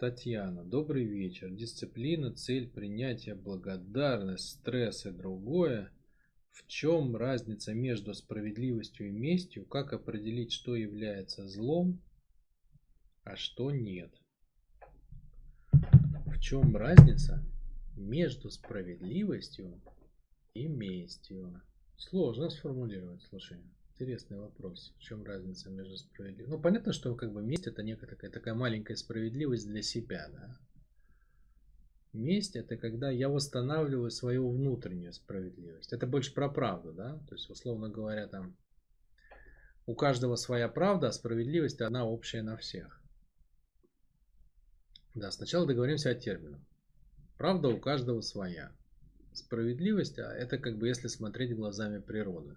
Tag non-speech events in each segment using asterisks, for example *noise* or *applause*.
Татьяна, добрый вечер. Дисциплина, цель, принятие, благодарность, стресс и другое. В чем разница между справедливостью и местью? Как определить, что является злом, а что нет? В чем разница между справедливостью и местью? Сложно сформулировать, слушай. Интересный вопрос. В чем разница между справедливостью? Ну, понятно, что как бы месть это некая такая, такая маленькая справедливость для себя, да. Месть это когда я восстанавливаю свою внутреннюю справедливость. Это больше про правду, да. То есть, условно говоря, там у каждого своя правда, а справедливость она общая на всех. Да, сначала договоримся о терминах. Правда у каждого своя. Справедливость, а это как бы если смотреть глазами природы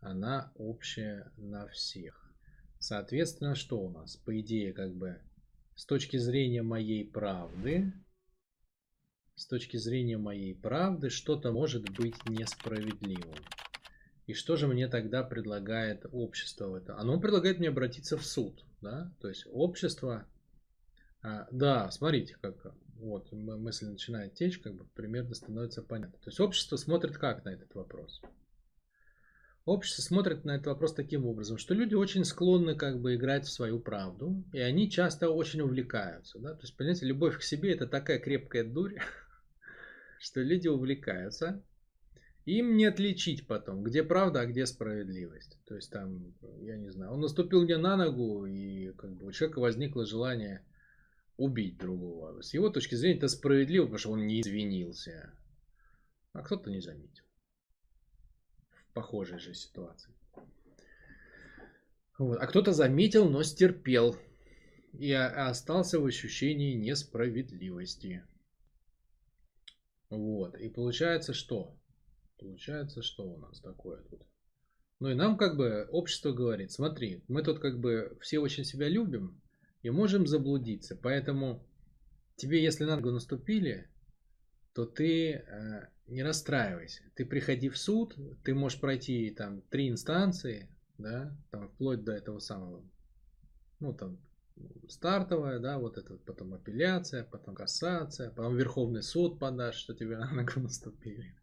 она общая на всех. Соответственно, что у нас? По идее, как бы с точки зрения моей правды, с точки зрения моей правды, что-то может быть несправедливым. И что же мне тогда предлагает общество в этом? Оно предлагает мне обратиться в суд. Да? То есть общество... А, да, смотрите, как вот мысль начинает течь, как бы примерно становится понятно. То есть общество смотрит как на этот вопрос? Общество смотрит на этот вопрос таким образом, что люди очень склонны как бы играть в свою правду, и они часто очень увлекаются. Да? То есть, понимаете, любовь к себе это такая крепкая дурь, *laughs* что люди увлекаются. Им не отличить потом, где правда, а где справедливость. То есть там, я не знаю, он наступил мне на ногу, и как бы у человека возникло желание убить другого. С его точки зрения это справедливо, потому что он не извинился. А кто-то не заметил похожей же ситуации. Вот. А кто-то заметил, но стерпел и остался в ощущении несправедливости. Вот. И получается что? Получается, что у нас такое тут? Ну и нам как бы общество говорит, смотри, мы тут как бы все очень себя любим и можем заблудиться. Поэтому тебе, если на ногу наступили, то ты э, не расстраивайся. Ты приходи в суд, ты можешь пройти там три инстанции, да, там вплоть до этого самого, ну там стартовая, да, вот это потом апелляция, потом кассация, потом Верховный суд подашь, что тебе *laughs* на ногу наступили.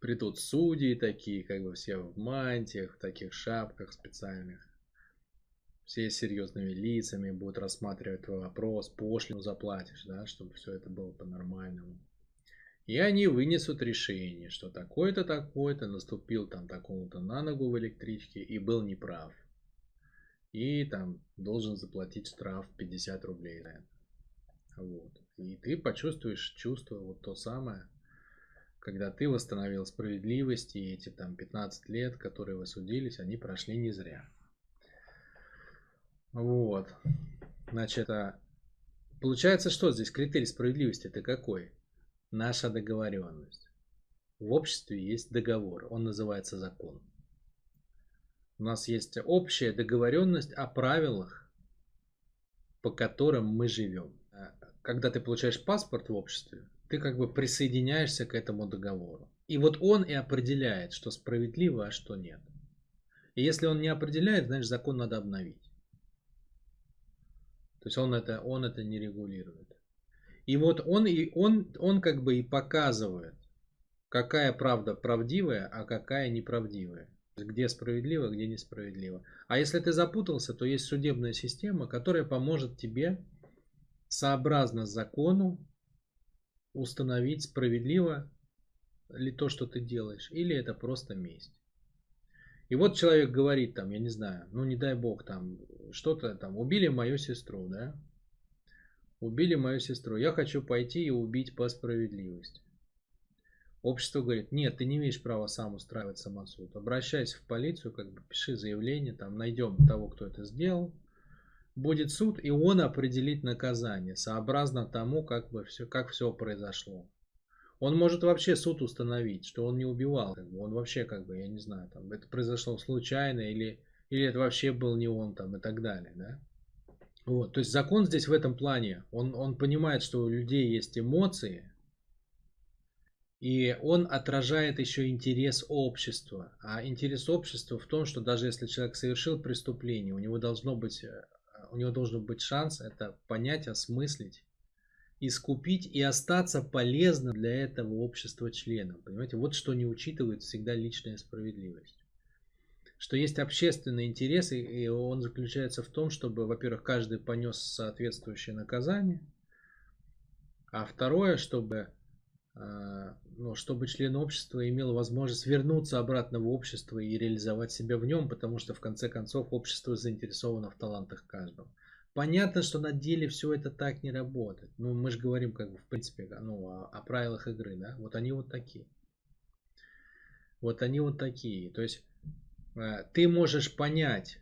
Придут судьи такие, как бы все в мантиях, в таких шапках специальных. Все серьезными лицами будут рассматривать твой вопрос, пошлину заплатишь, да, чтобы все это было по-нормальному. И они вынесут решение, что такой-то, такой-то наступил там такому-то на ногу в электричке и был неправ. И там должен заплатить штраф 50 рублей. Вот. И ты почувствуешь чувство вот то самое, когда ты восстановил справедливость, и эти там 15 лет, которые вы судились, они прошли не зря. Вот. Значит, а получается, что здесь критерий справедливости это какой? Наша договоренность. В обществе есть договор, он называется закон. У нас есть общая договоренность о правилах, по которым мы живем. А, когда ты получаешь паспорт в обществе, ты как бы присоединяешься к этому договору. И вот он и определяет, что справедливо, а что нет. И если он не определяет, значит закон надо обновить. То есть он это, он это не регулирует. И вот он, и он, он как бы и показывает, какая правда правдивая, а какая неправдивая. Где справедливо, где несправедливо. А если ты запутался, то есть судебная система, которая поможет тебе сообразно закону установить справедливо ли то, что ты делаешь, или это просто месть. И вот человек говорит там, я не знаю, ну не дай бог там, что-то там, убили мою сестру, да, Убили мою сестру. Я хочу пойти и убить по справедливости. Общество говорит, нет, ты не имеешь права сам устраивать самосуд. Обращайся в полицию, как бы пиши заявление, там найдем того, кто это сделал. Будет суд, и он определит наказание, сообразно тому, как, бы все, как все произошло. Он может вообще суд установить, что он не убивал. Как бы, он вообще, как бы, я не знаю, там, это произошло случайно, или, или это вообще был не он, там, и так далее, да. Вот, то есть закон здесь в этом плане, он, он понимает, что у людей есть эмоции, и он отражает еще интерес общества. А интерес общества в том, что даже если человек совершил преступление, у него должно быть э, у него должен быть шанс это понять, осмыслить, искупить и остаться полезным для этого общества членом. Понимаете, вот что не учитывает всегда личная справедливость. Что есть общественный интерес, и он заключается в том, чтобы, во-первых, каждый понес соответствующее наказание, а второе, чтобы а, ну, чтобы член общества имел возможность вернуться обратно в общество и реализовать себя в нем, потому что в конце концов общество заинтересовано в талантах каждого. Понятно, что на деле все это так не работает. Ну, мы же говорим, как бы, в принципе, ну, о, о правилах игры, да? Вот они вот такие. Вот они вот такие. То есть э, ты можешь понять,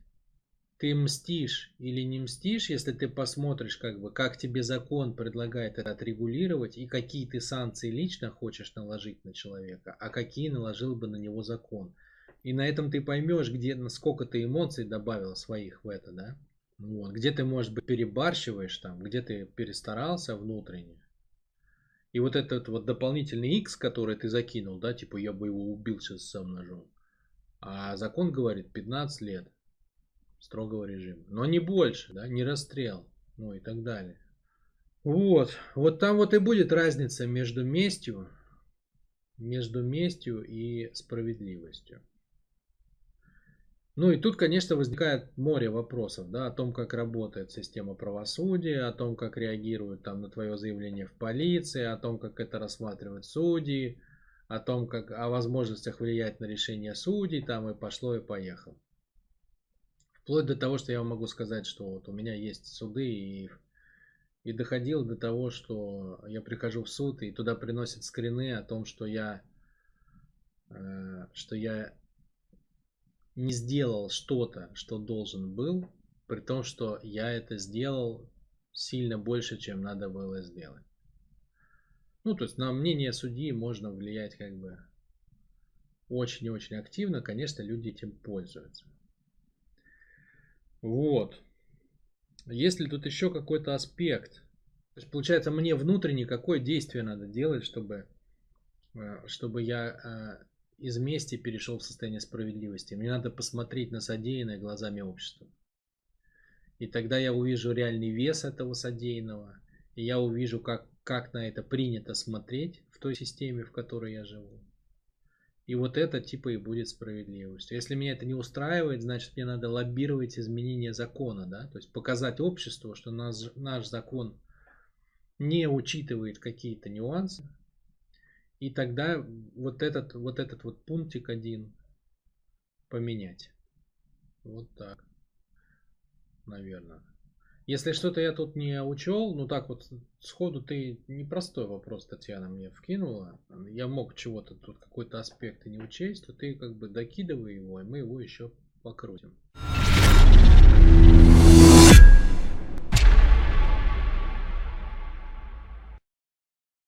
ты мстишь или не мстишь, если ты посмотришь, как бы, как тебе закон предлагает это отрегулировать и какие ты санкции лично хочешь наложить на человека, а какие наложил бы на него закон. И на этом ты поймешь, где, насколько ты эмоций добавил своих в это, да? Вот. Где ты, может быть, перебарщиваешь там, где ты перестарался внутренне. И вот этот вот дополнительный X, который ты закинул, да, типа я бы его убил сейчас сам ножом. А закон говорит 15 лет строгого режима. Но не больше, да, не расстрел, ну и так далее. Вот, вот там вот и будет разница между местью, между местью и справедливостью. Ну и тут, конечно, возникает море вопросов, да, о том, как работает система правосудия, о том, как реагируют там на твое заявление в полиции, о том, как это рассматривают судьи, о том, как о возможностях влиять на решение судей, там и пошло и поехало. Вплоть до того, что я могу сказать, что вот у меня есть суды и и доходил до того, что я прихожу в суд и туда приносят скрины о том, что я, э, что я не сделал что-то, что должен был, при том, что я это сделал сильно больше, чем надо было сделать. Ну, то есть на мнение судьи можно влиять как бы очень и очень активно, конечно, люди этим пользуются. Вот. Есть ли тут еще какой-то аспект? То есть, получается, мне внутренне какое действие надо делать, чтобы, э, чтобы я э, из мести перешел в состояние справедливости. Мне надо посмотреть на содеянное глазами общества. И тогда я увижу реальный вес этого содеянного. И я увижу, как, как на это принято смотреть в той системе, в которой я живу. И вот это типа и будет справедливостью. Если меня это не устраивает, значит мне надо лоббировать изменение закона, да, то есть показать обществу, что наш, наш закон не учитывает какие-то нюансы, и тогда вот этот вот, этот вот пунктик один поменять. Вот так. Наверное. Если что-то я тут не учел, ну так вот сходу ты непростой вопрос, Татьяна, мне вкинула. Я мог чего-то тут, какой-то аспект не учесть, то ты как бы докидывай его, и мы его еще покрутим.